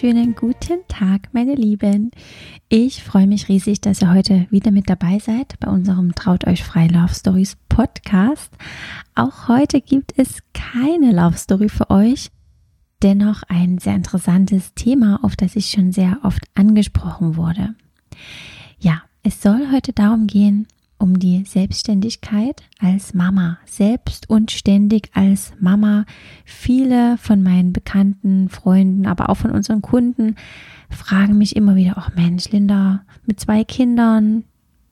Wunderschönen guten Tag, meine Lieben. Ich freue mich riesig, dass ihr heute wieder mit dabei seid bei unserem Traut euch frei Love Stories Podcast. Auch heute gibt es keine Love Story für euch, dennoch ein sehr interessantes Thema, auf das ich schon sehr oft angesprochen wurde. Ja, es soll heute darum gehen, um die Selbstständigkeit als Mama, selbst und ständig als Mama. Viele von meinen bekannten Freunden, aber auch von unseren Kunden fragen mich immer wieder, ach Mensch, Linda, mit zwei Kindern,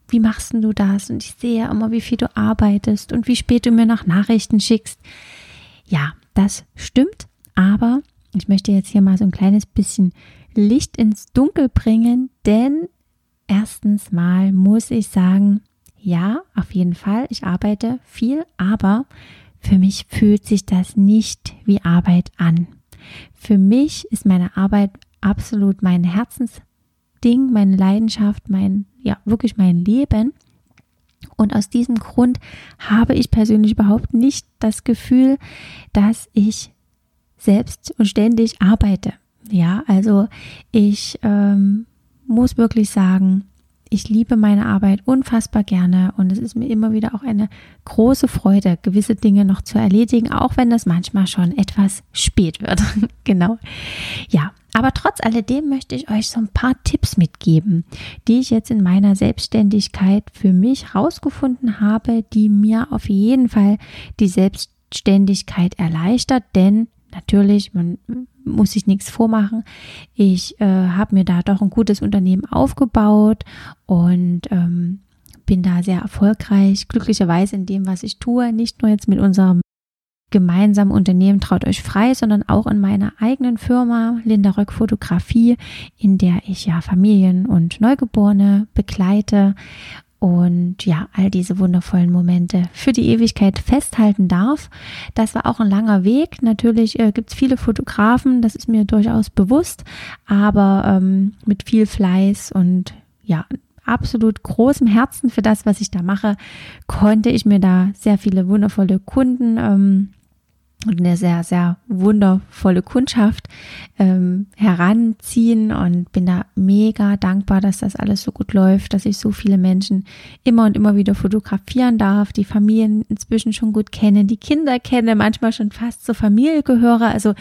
wie machst du das? Und ich sehe ja immer, wie viel du arbeitest und wie spät du mir noch Nachrichten schickst. Ja, das stimmt, aber ich möchte jetzt hier mal so ein kleines bisschen Licht ins Dunkel bringen, denn erstens mal muss ich sagen, ja, auf jeden Fall, ich arbeite viel, aber für mich fühlt sich das nicht wie Arbeit an. Für mich ist meine Arbeit absolut mein Herzensding, meine Leidenschaft, mein, ja, wirklich mein Leben. Und aus diesem Grund habe ich persönlich überhaupt nicht das Gefühl, dass ich selbst und ständig arbeite. Ja, also ich ähm, muss wirklich sagen, ich liebe meine Arbeit unfassbar gerne und es ist mir immer wieder auch eine große Freude, gewisse Dinge noch zu erledigen, auch wenn das manchmal schon etwas spät wird. genau. Ja, aber trotz alledem möchte ich euch so ein paar Tipps mitgeben, die ich jetzt in meiner Selbstständigkeit für mich herausgefunden habe, die mir auf jeden Fall die Selbstständigkeit erleichtert, denn natürlich, man muss sich nichts vormachen. Ich äh, habe mir da doch ein gutes Unternehmen aufgebaut und ähm, bin da sehr erfolgreich, glücklicherweise in dem, was ich tue. Nicht nur jetzt mit unserem gemeinsamen Unternehmen Traut euch frei, sondern auch in meiner eigenen Firma Linda Röck Fotografie, in der ich ja Familien und Neugeborene begleite und ja, all diese wundervollen Momente für die Ewigkeit festhalten darf. Das war auch ein langer Weg. Natürlich äh, gibt es viele Fotografen, das ist mir durchaus bewusst, aber ähm, mit viel Fleiß und ja, absolut großem Herzen für das, was ich da mache, konnte ich mir da sehr viele wundervolle Kunden ähm, und eine sehr, sehr wundervolle Kundschaft ähm, heranziehen und bin da mega dankbar, dass das alles so gut läuft, dass ich so viele Menschen immer und immer wieder fotografieren darf, die Familien inzwischen schon gut kenne, die Kinder kenne, manchmal schon fast zur Familie gehöre. Also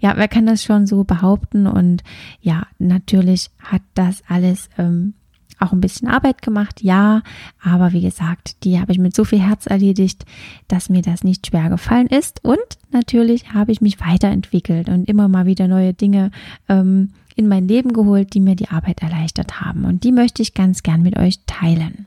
ja, wer kann das schon so behaupten? Und ja, natürlich hat das alles ähm, auch ein bisschen Arbeit gemacht, ja, aber wie gesagt, die habe ich mit so viel Herz erledigt, dass mir das nicht schwer gefallen ist. Und natürlich habe ich mich weiterentwickelt und immer mal wieder neue Dinge ähm, in mein Leben geholt, die mir die Arbeit erleichtert haben. Und die möchte ich ganz gern mit euch teilen.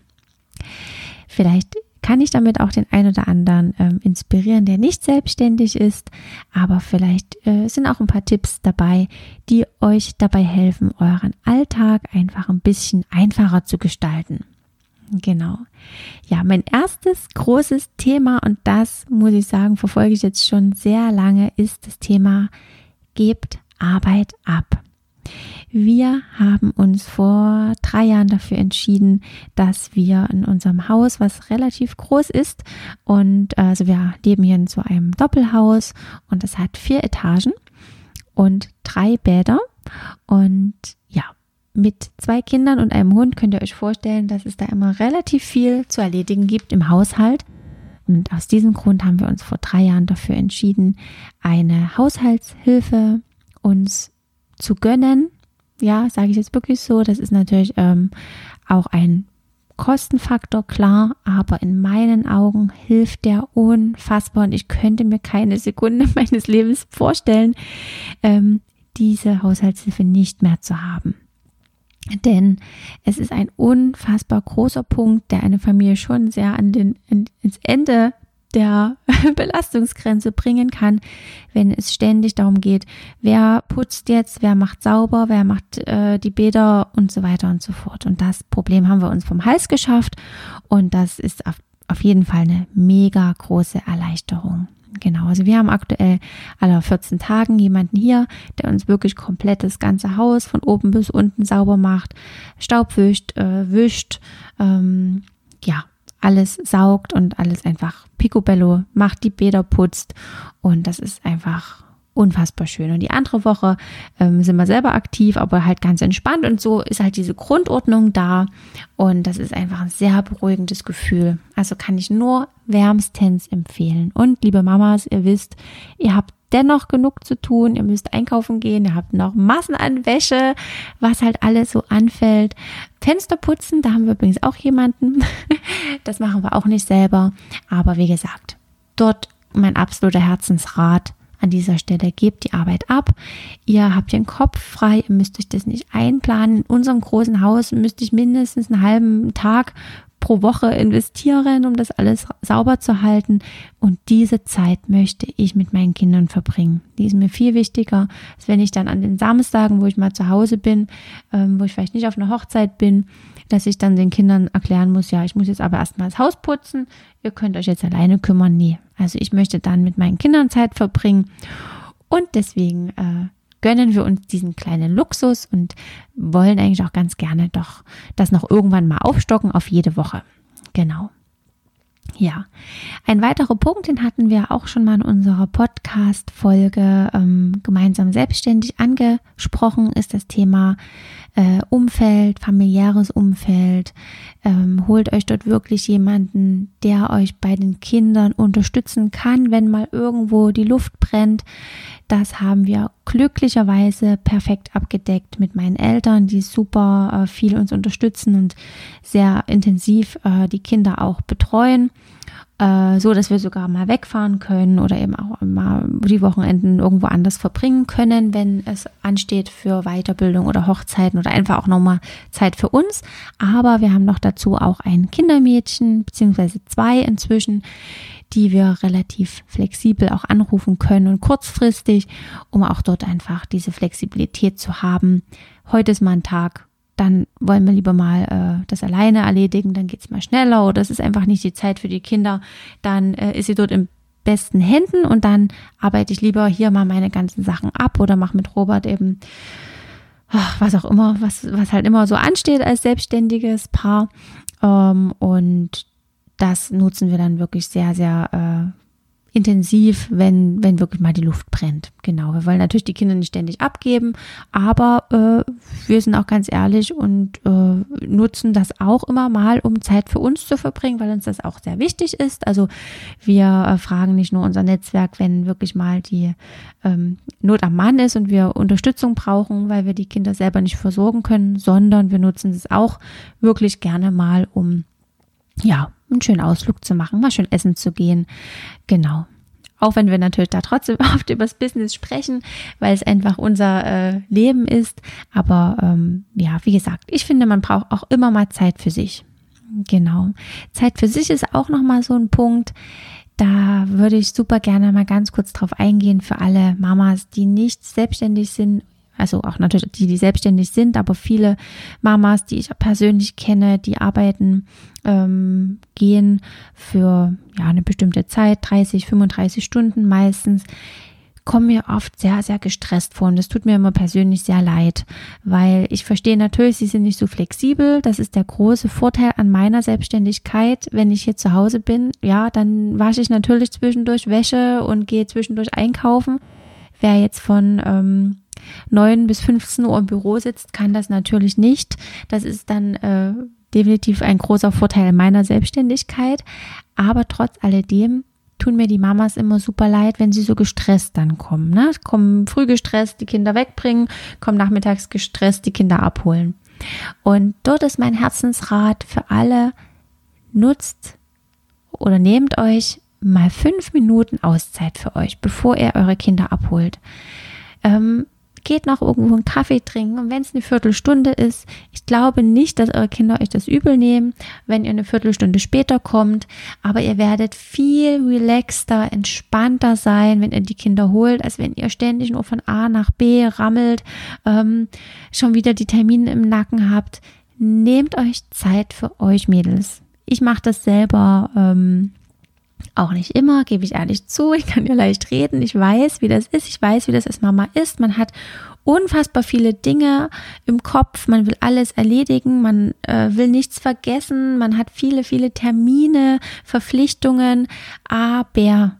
Vielleicht kann ich damit auch den einen oder anderen ähm, inspirieren, der nicht selbstständig ist. Aber vielleicht äh, sind auch ein paar Tipps dabei, die euch dabei helfen, euren Alltag einfach ein bisschen einfacher zu gestalten. Genau. Ja, mein erstes großes Thema, und das muss ich sagen, verfolge ich jetzt schon sehr lange, ist das Thema Gebt Arbeit ab. Wir haben uns vor drei Jahren dafür entschieden, dass wir in unserem Haus, was relativ groß ist, und also wir leben hier in so einem Doppelhaus und es hat vier Etagen und drei Bäder und ja, mit zwei Kindern und einem Hund könnt ihr euch vorstellen, dass es da immer relativ viel zu erledigen gibt im Haushalt. Und aus diesem Grund haben wir uns vor drei Jahren dafür entschieden, eine Haushaltshilfe uns zu gönnen. Ja, sage ich jetzt wirklich so. Das ist natürlich ähm, auch ein Kostenfaktor, klar, aber in meinen Augen hilft der unfassbar und ich könnte mir keine Sekunde meines Lebens vorstellen, ähm, diese Haushaltshilfe nicht mehr zu haben. Denn es ist ein unfassbar großer Punkt, der eine Familie schon sehr an den, ins Ende der Belastungsgrenze bringen kann, wenn es ständig darum geht, wer putzt jetzt, wer macht sauber, wer macht äh, die Bäder und so weiter und so fort. Und das Problem haben wir uns vom Hals geschafft und das ist auf, auf jeden Fall eine mega große Erleichterung. Genau, also wir haben aktuell alle 14 Tagen jemanden hier, der uns wirklich komplett das ganze Haus von oben bis unten sauber macht, Staub wischt, äh, wischt, ähm, ja, alles saugt und alles einfach picobello macht, die Bäder putzt und das ist einfach unfassbar schön. Und die andere Woche ähm, sind wir selber aktiv, aber halt ganz entspannt und so ist halt diese Grundordnung da und das ist einfach ein sehr beruhigendes Gefühl. Also kann ich nur wärmstens empfehlen. Und liebe Mamas, ihr wisst, ihr habt dennoch genug zu tun. Ihr müsst einkaufen gehen, ihr habt noch Massen an Wäsche, was halt alles so anfällt. Fenster putzen, da haben wir übrigens auch jemanden. Das machen wir auch nicht selber. Aber wie gesagt, dort mein absoluter Herzensrat an dieser Stelle. Gebt die Arbeit ab. Ihr habt den Kopf frei. Ihr müsst euch das nicht einplanen. In unserem großen Haus müsste ich mindestens einen halben Tag pro Woche investieren, um das alles sauber zu halten. Und diese Zeit möchte ich mit meinen Kindern verbringen. Die ist mir viel wichtiger, als wenn ich dann an den Samstagen, wo ich mal zu Hause bin, ähm, wo ich vielleicht nicht auf einer Hochzeit bin, dass ich dann den Kindern erklären muss, ja, ich muss jetzt aber erstmal das Haus putzen, ihr könnt euch jetzt alleine kümmern. Nee, also ich möchte dann mit meinen Kindern Zeit verbringen. Und deswegen äh, gönnen wir uns diesen kleinen Luxus und wollen eigentlich auch ganz gerne doch das noch irgendwann mal aufstocken auf jede Woche. Genau. Ja, ein weiterer Punkt, den hatten wir auch schon mal in unserer Podcast-Folge ähm, gemeinsam selbstständig angesprochen, ist das Thema äh, Umfeld, familiäres Umfeld. Ähm, holt euch dort wirklich jemanden, der euch bei den Kindern unterstützen kann, wenn mal irgendwo die Luft brennt. Das haben wir glücklicherweise perfekt abgedeckt mit meinen Eltern, die super äh, viel uns unterstützen und sehr intensiv äh, die Kinder auch betreuen äh, so dass wir sogar mal wegfahren können oder eben auch mal die Wochenenden irgendwo anders verbringen können, wenn es ansteht für Weiterbildung oder Hochzeiten oder einfach auch nochmal Zeit für uns. Aber wir haben noch dazu auch ein Kindermädchen, beziehungsweise zwei inzwischen, die wir relativ flexibel auch anrufen können und kurzfristig, um auch dort einfach diese Flexibilität zu haben. Heute ist mal ein Tag, dann wollen wir lieber mal äh, das alleine erledigen, dann geht's mal schneller oder es ist einfach nicht die Zeit für die Kinder, dann äh, ist sie dort im besten Händen und dann arbeite ich lieber hier mal meine ganzen Sachen ab oder mache mit Robert eben ach, was auch immer, was, was halt immer so ansteht als selbstständiges Paar. Ähm, und das nutzen wir dann wirklich sehr, sehr äh, intensiv, wenn, wenn wirklich mal die Luft brennt. Genau. Wir wollen natürlich die Kinder nicht ständig abgeben, aber äh, wir sind auch ganz ehrlich und äh, nutzen das auch immer mal, um Zeit für uns zu verbringen, weil uns das auch sehr wichtig ist. Also wir äh, fragen nicht nur unser Netzwerk, wenn wirklich mal die ähm, Not am Mann ist und wir Unterstützung brauchen, weil wir die Kinder selber nicht versorgen können, sondern wir nutzen es auch wirklich gerne mal, um ja, einen schönen Ausflug zu machen, mal schön essen zu gehen. Genau. Auch wenn wir natürlich da trotzdem oft über das Business sprechen, weil es einfach unser äh, Leben ist. Aber ähm, ja, wie gesagt, ich finde, man braucht auch immer mal Zeit für sich. Genau. Zeit für sich ist auch nochmal so ein Punkt. Da würde ich super gerne mal ganz kurz drauf eingehen für alle Mamas, die nicht selbstständig sind also auch natürlich die, die selbstständig sind, aber viele Mamas, die ich persönlich kenne, die arbeiten, ähm, gehen für ja eine bestimmte Zeit, 30, 35 Stunden meistens, kommen mir oft sehr, sehr gestresst vor. Und das tut mir immer persönlich sehr leid, weil ich verstehe natürlich, sie sind nicht so flexibel. Das ist der große Vorteil an meiner Selbstständigkeit. Wenn ich hier zu Hause bin, ja, dann wasche ich natürlich zwischendurch Wäsche und gehe zwischendurch einkaufen. Wer jetzt von ähm, 9 bis 15 Uhr im Büro sitzt, kann das natürlich nicht. Das ist dann äh, definitiv ein großer Vorteil meiner Selbstständigkeit. Aber trotz alledem tun mir die Mamas immer super leid, wenn sie so gestresst dann kommen. Ne? Kommen früh gestresst, die Kinder wegbringen, kommen nachmittags gestresst, die Kinder abholen. Und dort ist mein Herzensrat für alle, nutzt oder nehmt euch mal fünf Minuten Auszeit für euch, bevor ihr eure Kinder abholt. Ähm, geht noch irgendwo einen Kaffee trinken und wenn es eine Viertelstunde ist, ich glaube nicht, dass eure Kinder euch das übel nehmen, wenn ihr eine Viertelstunde später kommt, aber ihr werdet viel relaxter, entspannter sein, wenn ihr die Kinder holt, als wenn ihr ständig nur von A nach B rammelt, ähm, schon wieder die Termine im Nacken habt. Nehmt euch Zeit für euch, Mädels. Ich mache das selber. Ähm, auch nicht immer, gebe ich ehrlich zu. Ich kann ja leicht reden. Ich weiß, wie das ist. Ich weiß, wie das als Mama ist. Man hat unfassbar viele Dinge im Kopf. Man will alles erledigen. Man äh, will nichts vergessen. Man hat viele, viele Termine, Verpflichtungen. Aber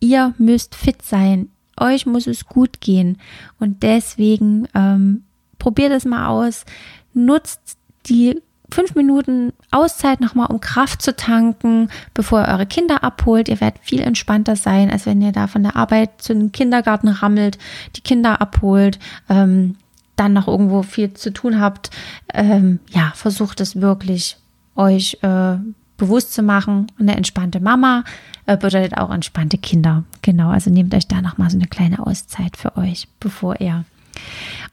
ihr müsst fit sein. Euch muss es gut gehen. Und deswegen ähm, probiert es mal aus. Nutzt die fünf Minuten Auszeit nochmal, um Kraft zu tanken, bevor ihr eure Kinder abholt. Ihr werdet viel entspannter sein, als wenn ihr da von der Arbeit zu den Kindergarten rammelt, die Kinder abholt, ähm, dann noch irgendwo viel zu tun habt. Ähm, ja, versucht es wirklich euch äh, bewusst zu machen. eine entspannte Mama äh, bedeutet auch entspannte Kinder. Genau, also nehmt euch da nochmal so eine kleine Auszeit für euch, bevor ihr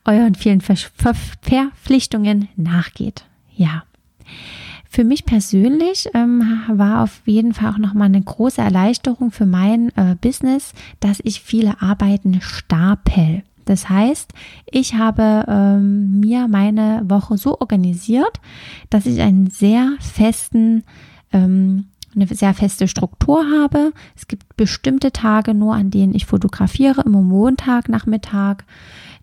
euren vielen Ver Ver Verpflichtungen nachgeht ja. Für mich persönlich ähm, war auf jeden Fall auch nochmal eine große Erleichterung für mein äh, Business, dass ich viele Arbeiten stapel. Das heißt, ich habe ähm, mir meine Woche so organisiert, dass ich einen sehr festen, ähm, eine sehr feste Struktur habe. Es gibt bestimmte Tage nur, an denen ich fotografiere, immer Montag, Nachmittag,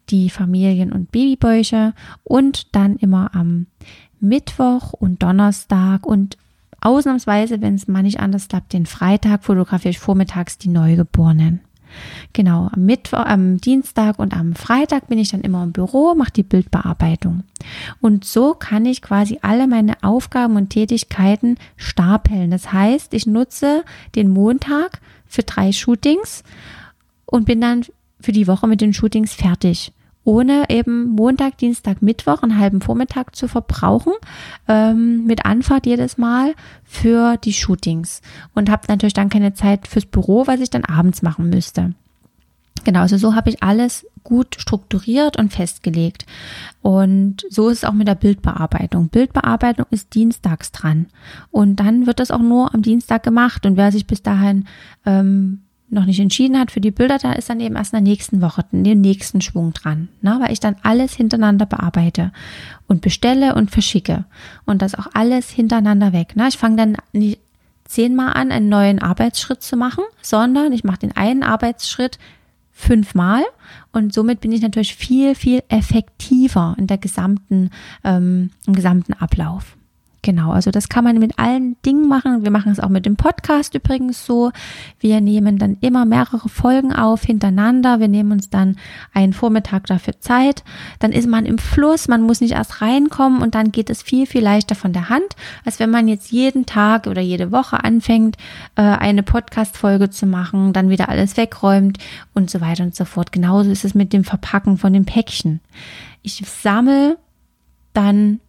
die Familien- und Babybäuche und dann immer am Mittwoch und Donnerstag und ausnahmsweise, wenn es mal nicht anders klappt, den Freitag fotografiere ich vormittags die Neugeborenen. Genau, am Mittwoch, am Dienstag und am Freitag bin ich dann immer im Büro, mache die Bildbearbeitung. Und so kann ich quasi alle meine Aufgaben und Tätigkeiten stapeln. Das heißt, ich nutze den Montag für drei Shootings und bin dann für die Woche mit den Shootings fertig ohne eben Montag, Dienstag, Mittwoch einen halben Vormittag zu verbrauchen, ähm, mit Anfahrt jedes Mal für die Shootings und habe natürlich dann keine Zeit fürs Büro, was ich dann abends machen müsste. Genau, also so habe ich alles gut strukturiert und festgelegt. Und so ist es auch mit der Bildbearbeitung. Bildbearbeitung ist dienstags dran. Und dann wird das auch nur am Dienstag gemacht. Und wer sich bis dahin ähm, noch nicht entschieden hat für die Bilder, da ist dann eben erst in der nächsten Woche, dem nächsten Schwung dran, ne? weil ich dann alles hintereinander bearbeite und bestelle und verschicke und das auch alles hintereinander weg. Ne? Ich fange dann nicht zehnmal an, einen neuen Arbeitsschritt zu machen, sondern ich mache den einen Arbeitsschritt fünfmal und somit bin ich natürlich viel, viel effektiver in der gesamten, ähm, im gesamten Ablauf. Genau, also das kann man mit allen Dingen machen. Wir machen es auch mit dem Podcast übrigens so. Wir nehmen dann immer mehrere Folgen auf hintereinander. Wir nehmen uns dann einen Vormittag dafür Zeit. Dann ist man im Fluss, man muss nicht erst reinkommen und dann geht es viel, viel leichter von der Hand, als wenn man jetzt jeden Tag oder jede Woche anfängt, äh, eine Podcast-Folge zu machen, dann wieder alles wegräumt und so weiter und so fort. Genauso ist es mit dem Verpacken von dem Päckchen. Ich sammle dann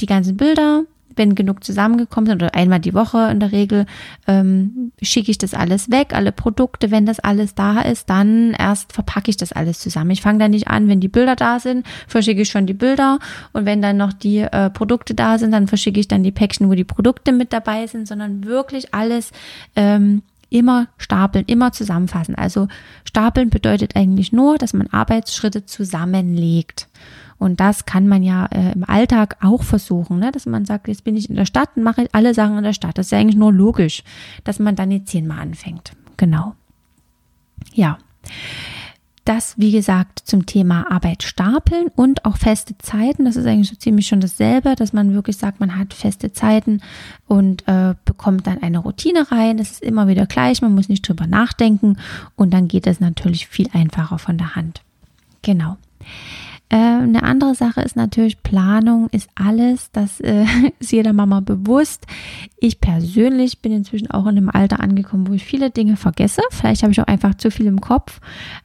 die ganzen Bilder, wenn genug zusammengekommen sind oder einmal die Woche in der Regel, ähm, schicke ich das alles weg, alle Produkte. Wenn das alles da ist, dann erst verpacke ich das alles zusammen. Ich fange da nicht an, wenn die Bilder da sind, verschicke ich schon die Bilder und wenn dann noch die äh, Produkte da sind, dann verschicke ich dann die Päckchen, wo die Produkte mit dabei sind, sondern wirklich alles ähm, immer stapeln, immer zusammenfassen. Also stapeln bedeutet eigentlich nur, dass man Arbeitsschritte zusammenlegt. Und das kann man ja äh, im Alltag auch versuchen, ne? dass man sagt, jetzt bin ich in der Stadt und mache alle Sachen in der Stadt. Das ist ja eigentlich nur logisch, dass man dann jetzt zehnmal anfängt. Genau. Ja. Das, wie gesagt, zum Thema Arbeit stapeln und auch feste Zeiten. Das ist eigentlich so ziemlich schon dasselbe, dass man wirklich sagt, man hat feste Zeiten und äh, bekommt dann eine Routine rein. Das ist immer wieder gleich, man muss nicht drüber nachdenken und dann geht es natürlich viel einfacher von der Hand. Genau. Äh, eine andere Sache ist natürlich, Planung ist alles. Das äh, ist jeder Mama bewusst. Ich persönlich bin inzwischen auch in einem Alter angekommen, wo ich viele Dinge vergesse. Vielleicht habe ich auch einfach zu viel im Kopf.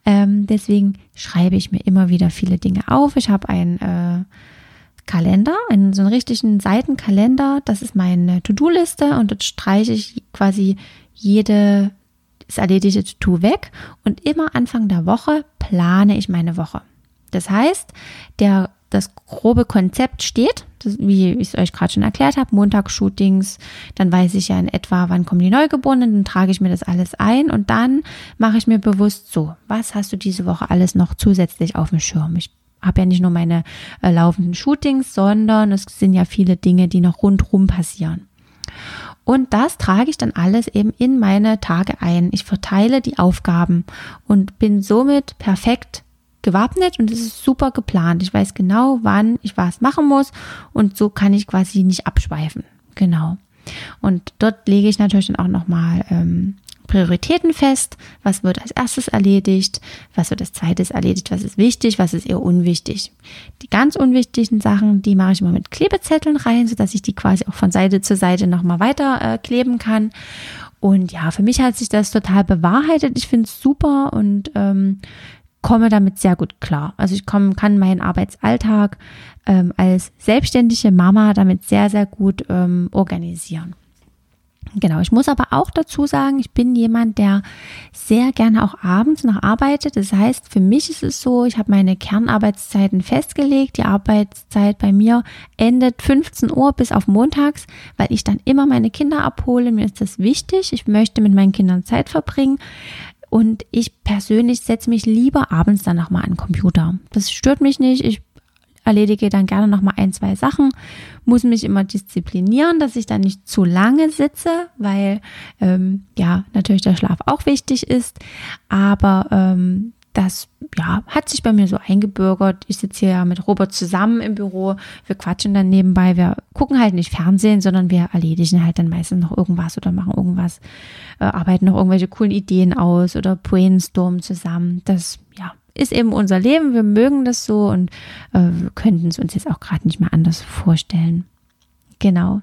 Ähm, deswegen schreibe ich mir immer wieder viele Dinge auf. Ich habe einen äh, Kalender, einen so einen richtigen Seitenkalender. Das ist meine To-Do-Liste und dort streiche ich quasi jede das erledigte To-Do weg und immer Anfang der Woche plane ich meine Woche. Das heißt, der, das grobe Konzept steht, das, wie ich es euch gerade schon erklärt habe, Montagsshootings, dann weiß ich ja in etwa, wann kommen die Neugeborenen, dann trage ich mir das alles ein und dann mache ich mir bewusst so, was hast du diese Woche alles noch zusätzlich auf dem Schirm? Ich habe ja nicht nur meine äh, laufenden Shootings, sondern es sind ja viele Dinge, die noch rundrum passieren. Und das trage ich dann alles eben in meine Tage ein. Ich verteile die Aufgaben und bin somit perfekt gewappnet und es ist super geplant. Ich weiß genau, wann ich was machen muss und so kann ich quasi nicht abschweifen. Genau. Und dort lege ich natürlich dann auch nochmal ähm, Prioritäten fest, was wird als erstes erledigt, was wird als zweites erledigt, was ist wichtig, was ist eher unwichtig. Die ganz unwichtigen Sachen, die mache ich immer mit Klebezetteln rein, sodass ich die quasi auch von Seite zu Seite nochmal weiter äh, kleben kann. Und ja, für mich hat sich das total bewahrheitet. Ich finde es super und ähm, komme damit sehr gut klar. Also ich komm, kann meinen Arbeitsalltag ähm, als selbstständige Mama damit sehr, sehr gut ähm, organisieren. Genau, ich muss aber auch dazu sagen, ich bin jemand, der sehr gerne auch abends noch arbeitet. Das heißt, für mich ist es so, ich habe meine Kernarbeitszeiten festgelegt. Die Arbeitszeit bei mir endet 15 Uhr bis auf montags, weil ich dann immer meine Kinder abhole. Mir ist das wichtig. Ich möchte mit meinen Kindern Zeit verbringen. Und ich persönlich setze mich lieber abends dann nochmal an den Computer. Das stört mich nicht. Ich erledige dann gerne noch mal ein, zwei Sachen, muss mich immer disziplinieren, dass ich dann nicht zu lange sitze, weil ähm, ja natürlich der Schlaf auch wichtig ist, aber ähm, das ja, hat sich bei mir so eingebürgert. Ich sitze hier ja mit Robert zusammen im Büro. Wir quatschen dann nebenbei. Wir gucken halt nicht Fernsehen, sondern wir erledigen halt dann meistens noch irgendwas oder machen irgendwas, äh, arbeiten noch irgendwelche coolen Ideen aus oder brainstormen zusammen. Das ja, ist eben unser Leben, wir mögen das so und äh, könnten es uns jetzt auch gerade nicht mehr anders vorstellen. Genau.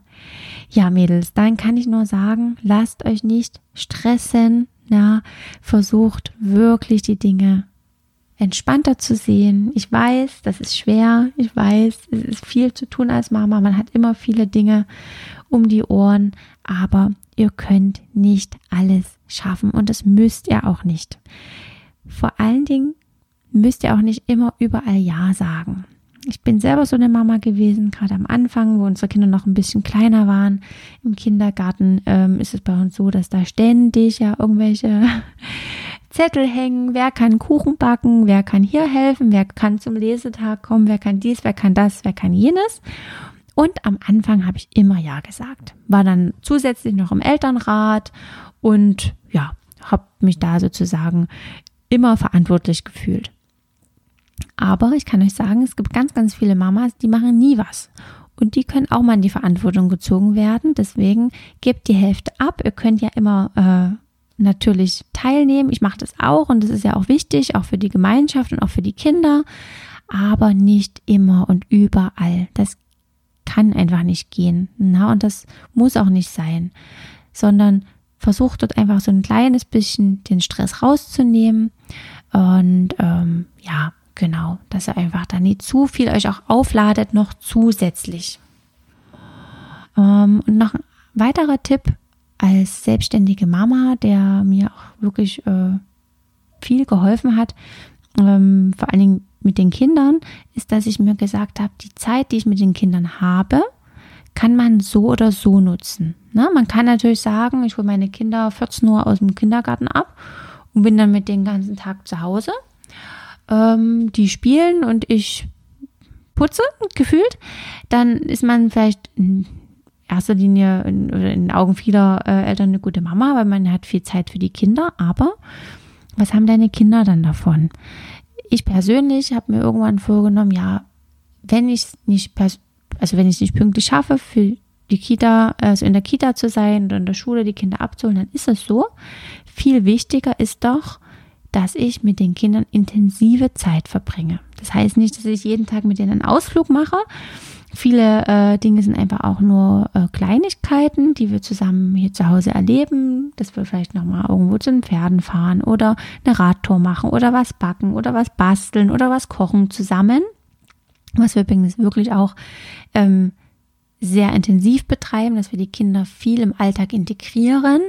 Ja, Mädels, dann kann ich nur sagen, lasst euch nicht stressen, ja, versucht wirklich die Dinge entspannter zu sehen. Ich weiß, das ist schwer. Ich weiß, es ist viel zu tun als Mama. Man hat immer viele Dinge um die Ohren, aber ihr könnt nicht alles schaffen und das müsst ihr auch nicht. Vor allen Dingen müsst ihr auch nicht immer überall Ja sagen. Ich bin selber so eine Mama gewesen, gerade am Anfang, wo unsere Kinder noch ein bisschen kleiner waren. Im Kindergarten ähm, ist es bei uns so, dass da ständig ja irgendwelche Zettel hängen. Wer kann Kuchen backen? Wer kann hier helfen? Wer kann zum Lesetag kommen? Wer kann dies? Wer kann das? Wer kann jenes? Und am Anfang habe ich immer Ja gesagt. War dann zusätzlich noch im Elternrat und ja, habe mich da sozusagen immer verantwortlich gefühlt. Aber ich kann euch sagen, es gibt ganz, ganz viele Mamas, die machen nie was. Und die können auch mal in die Verantwortung gezogen werden. Deswegen gebt die Hälfte ab. Ihr könnt ja immer äh, natürlich teilnehmen. Ich mache das auch und das ist ja auch wichtig, auch für die Gemeinschaft und auch für die Kinder. Aber nicht immer und überall. Das kann einfach nicht gehen. Na, und das muss auch nicht sein. Sondern versucht dort einfach so ein kleines bisschen den Stress rauszunehmen. Und ähm, ja, Genau, dass ihr einfach da nicht zu viel euch auch aufladet, noch zusätzlich. Ähm, und noch ein weiterer Tipp als selbstständige Mama, der mir auch wirklich äh, viel geholfen hat, ähm, vor allen Dingen mit den Kindern, ist, dass ich mir gesagt habe, die Zeit, die ich mit den Kindern habe, kann man so oder so nutzen. Ne? Man kann natürlich sagen, ich hole meine Kinder 14 Uhr aus dem Kindergarten ab und bin dann mit den ganzen Tag zu Hause ähm, die spielen und ich putze, gefühlt, dann ist man vielleicht in erster Linie in, oder in den Augen vieler äh, Eltern eine gute Mama, weil man hat viel Zeit für die Kinder. Aber was haben deine Kinder dann davon? Ich persönlich habe mir irgendwann vorgenommen, ja, wenn ich nicht, also wenn ich nicht pünktlich schaffe, für die Kita, also in der Kita zu sein oder in der Schule die Kinder abzuholen, dann ist es so. Viel wichtiger ist doch, dass ich mit den Kindern intensive Zeit verbringe. Das heißt nicht, dass ich jeden Tag mit denen einen Ausflug mache. Viele äh, Dinge sind einfach auch nur äh, Kleinigkeiten, die wir zusammen hier zu Hause erleben, dass wir vielleicht nochmal irgendwo zu den Pferden fahren oder eine Radtour machen oder was backen oder was basteln oder was kochen zusammen. Was wir übrigens wirklich auch ähm, sehr intensiv betreiben, dass wir die Kinder viel im Alltag integrieren.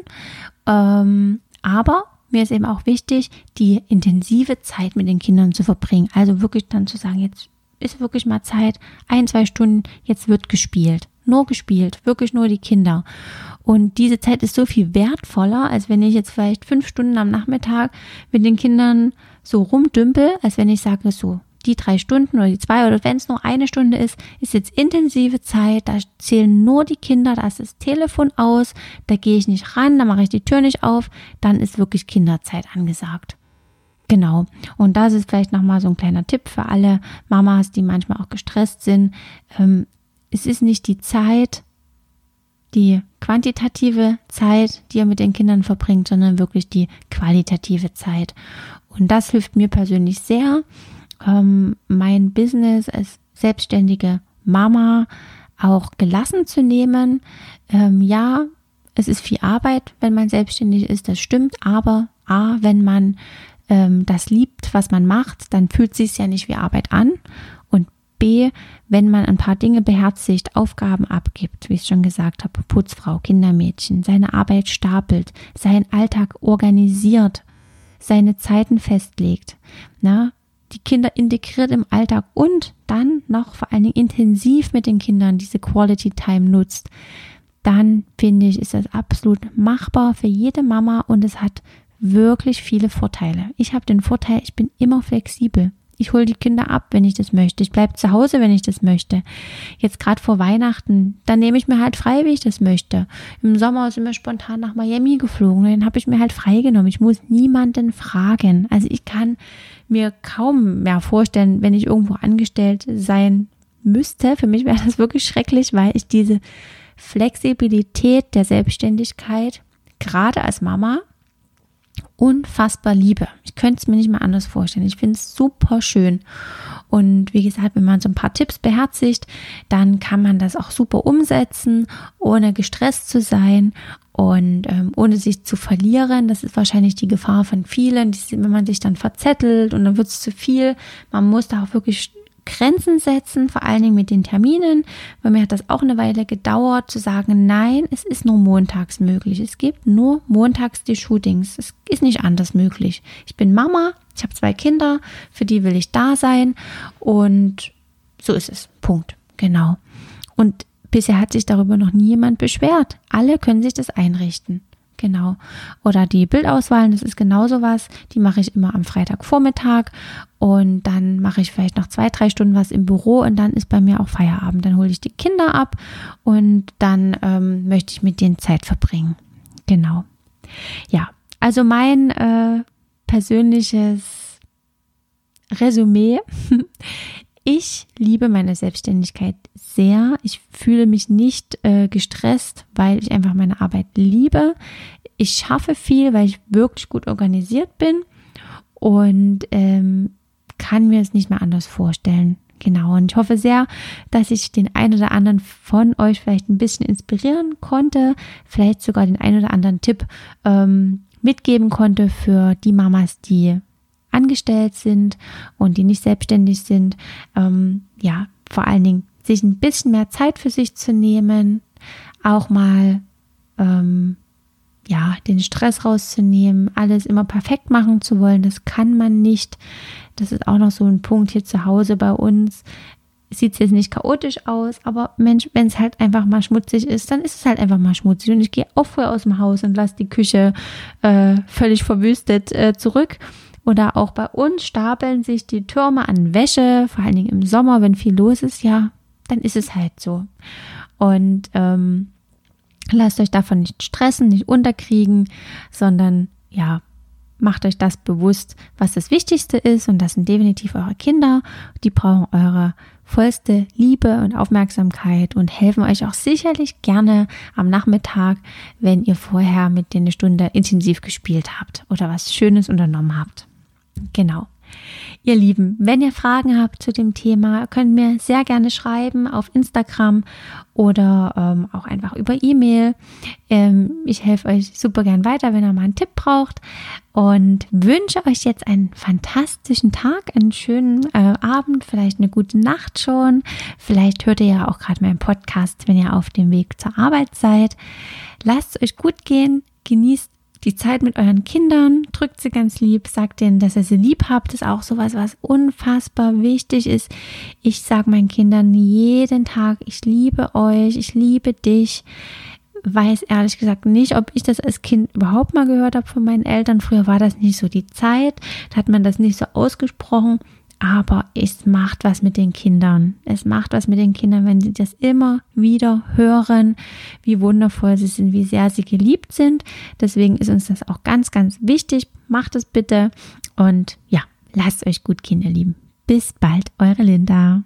Ähm, aber mir ist eben auch wichtig, die intensive Zeit mit den Kindern zu verbringen. Also wirklich dann zu sagen, jetzt ist wirklich mal Zeit, ein, zwei Stunden, jetzt wird gespielt. Nur gespielt, wirklich nur die Kinder. Und diese Zeit ist so viel wertvoller, als wenn ich jetzt vielleicht fünf Stunden am Nachmittag mit den Kindern so rumdümpel, als wenn ich sage, so, die drei Stunden oder die zwei oder wenn es nur eine Stunde ist, ist jetzt intensive Zeit, da zählen nur die Kinder, da ist das Telefon aus, da gehe ich nicht ran, da mache ich die Tür nicht auf, dann ist wirklich Kinderzeit angesagt. Genau. Und das ist vielleicht nochmal so ein kleiner Tipp für alle Mamas, die manchmal auch gestresst sind. Ähm, es ist nicht die Zeit, die quantitative Zeit, die ihr mit den Kindern verbringt, sondern wirklich die qualitative Zeit. Und das hilft mir persönlich sehr, ähm, mein Business als selbstständige Mama auch gelassen zu nehmen. Ähm, ja, es ist viel Arbeit, wenn man selbstständig ist, das stimmt, aber A, wenn man ähm, das liebt, was man macht, dann fühlt sich ja nicht wie Arbeit an. Und B, wenn man ein paar Dinge beherzigt, Aufgaben abgibt, wie ich schon gesagt habe, Putzfrau, Kindermädchen, seine Arbeit stapelt, seinen Alltag organisiert, seine Zeiten festlegt, na, die Kinder integriert im Alltag und dann noch vor allen Dingen intensiv mit den Kindern diese Quality Time nutzt, dann finde ich, ist das absolut machbar für jede Mama und es hat wirklich viele Vorteile. Ich habe den Vorteil, ich bin immer flexibel. Ich hole die Kinder ab, wenn ich das möchte. Ich bleibe zu Hause, wenn ich das möchte. Jetzt gerade vor Weihnachten, dann nehme ich mir halt frei, wie ich das möchte. Im Sommer sind wir spontan nach Miami geflogen. Dann habe ich mir halt freigenommen. Ich muss niemanden fragen. Also ich kann mir kaum mehr vorstellen, wenn ich irgendwo angestellt sein müsste. Für mich wäre das wirklich schrecklich, weil ich diese Flexibilität der Selbstständigkeit gerade als Mama unfassbar liebe. Ich könnte es mir nicht mehr anders vorstellen. Ich finde es super schön. Und wie gesagt, wenn man so ein paar Tipps beherzigt, dann kann man das auch super umsetzen, ohne gestresst zu sein und ähm, ohne sich zu verlieren. Das ist wahrscheinlich die Gefahr von vielen, wenn man sich dann verzettelt und dann wird es zu viel. Man muss da auch wirklich Grenzen setzen, vor allen Dingen mit den Terminen. Bei mir hat das auch eine Weile gedauert, zu sagen, nein, es ist nur montags möglich. Es gibt nur montags die Shootings. Es ist nicht anders möglich. Ich bin Mama, ich habe zwei Kinder, für die will ich da sein und so ist es. Punkt. Genau. Und bisher hat sich darüber noch nie jemand beschwert. Alle können sich das einrichten. Genau. Oder die Bildauswahlen, das ist genauso was. Die mache ich immer am Freitagvormittag und dann mache ich vielleicht noch zwei, drei Stunden was im Büro und dann ist bei mir auch Feierabend. Dann hole ich die Kinder ab und dann ähm, möchte ich mit denen Zeit verbringen. Genau. Ja, also mein äh, persönliches Resümee. Ich liebe meine Selbstständigkeit sehr. Ich fühle mich nicht äh, gestresst, weil ich einfach meine Arbeit liebe. Ich schaffe viel, weil ich wirklich gut organisiert bin und ähm, kann mir es nicht mehr anders vorstellen. Genau, und ich hoffe sehr, dass ich den einen oder anderen von euch vielleicht ein bisschen inspirieren konnte, vielleicht sogar den einen oder anderen Tipp ähm, mitgeben konnte für die Mamas, die angestellt sind und die nicht selbstständig sind, ähm, ja, vor allen Dingen sich ein bisschen mehr Zeit für sich zu nehmen, auch mal ähm, ja, den Stress rauszunehmen, alles immer perfekt machen zu wollen, das kann man nicht. Das ist auch noch so ein Punkt hier zu Hause bei uns. Sieht es jetzt nicht chaotisch aus, aber Mensch, wenn es halt einfach mal schmutzig ist, dann ist es halt einfach mal schmutzig. Und ich gehe auch früher aus dem Haus und lasse die Küche äh, völlig verwüstet äh, zurück oder auch bei uns stapeln sich die Türme an Wäsche, vor allen Dingen im Sommer, wenn viel los ist, ja, dann ist es halt so. Und ähm, lasst euch davon nicht stressen, nicht unterkriegen, sondern ja, macht euch das bewusst, was das Wichtigste ist. Und das sind definitiv eure Kinder. Die brauchen eure vollste Liebe und Aufmerksamkeit und helfen euch auch sicherlich gerne am Nachmittag, wenn ihr vorher mit denen eine Stunde intensiv gespielt habt oder was Schönes unternommen habt. Genau. Ihr Lieben, wenn ihr Fragen habt zu dem Thema, könnt mir sehr gerne schreiben auf Instagram oder ähm, auch einfach über E-Mail. Ähm, ich helfe euch super gern weiter, wenn ihr mal einen Tipp braucht und wünsche euch jetzt einen fantastischen Tag, einen schönen äh, Abend, vielleicht eine gute Nacht schon. Vielleicht hört ihr ja auch gerade meinen Podcast, wenn ihr auf dem Weg zur Arbeit seid. Lasst es euch gut gehen, genießt die Zeit mit euren Kindern, drückt sie ganz lieb, sagt denen, dass ihr sie lieb habt, ist auch sowas, was unfassbar wichtig ist. Ich sage meinen Kindern jeden Tag, ich liebe euch, ich liebe dich. Weiß ehrlich gesagt nicht, ob ich das als Kind überhaupt mal gehört habe von meinen Eltern. Früher war das nicht so die Zeit, da hat man das nicht so ausgesprochen aber es macht was mit den Kindern. Es macht was mit den Kindern, wenn sie das immer wieder hören, wie wundervoll sie sind, wie sehr sie geliebt sind. Deswegen ist uns das auch ganz, ganz wichtig. Macht es bitte und ja, lasst euch gut Kinder lieben. Bis bald, eure Linda.